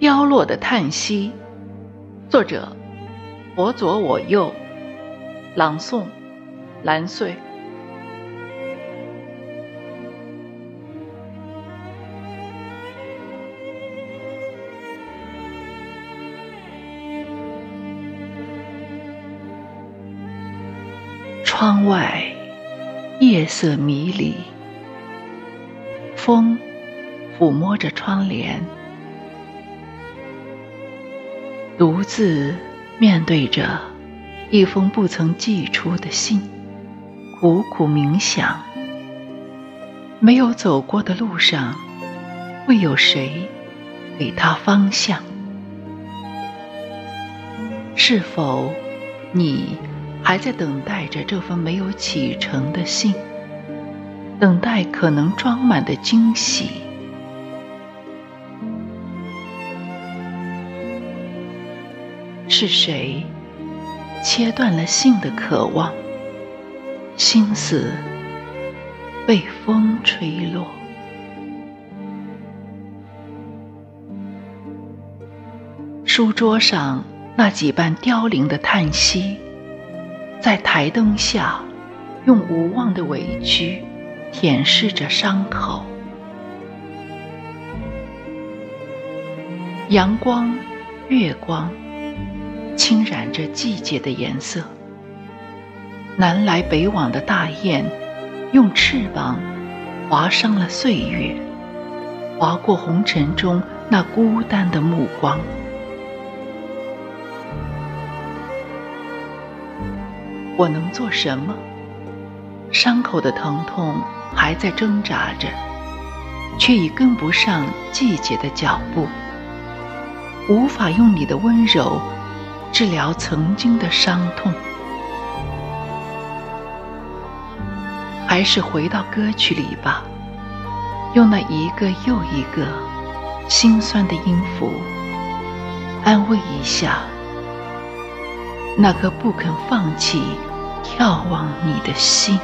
凋落的叹息，作者：我左我右，朗诵：蓝穗。窗外夜色迷离，风抚摸着窗帘。独自面对着一封不曾寄出的信，苦苦冥想。没有走过的路上，会有谁给他方向？是否你还在等待着这封没有启程的信？等待可能装满的惊喜？是谁切断了信的渴望？心思被风吹落。书桌上那几瓣凋零的叹息，在台灯下用无望的委屈舔舐着伤口。阳光，月光。侵染着季节的颜色。南来北往的大雁，用翅膀划伤了岁月，划过红尘中那孤单的目光。我能做什么？伤口的疼痛还在挣扎着，却已跟不上季节的脚步，无法用你的温柔。治疗曾经的伤痛，还是回到歌曲里吧，用那一个又一个心酸的音符，安慰一下那颗不肯放弃、眺望你的心。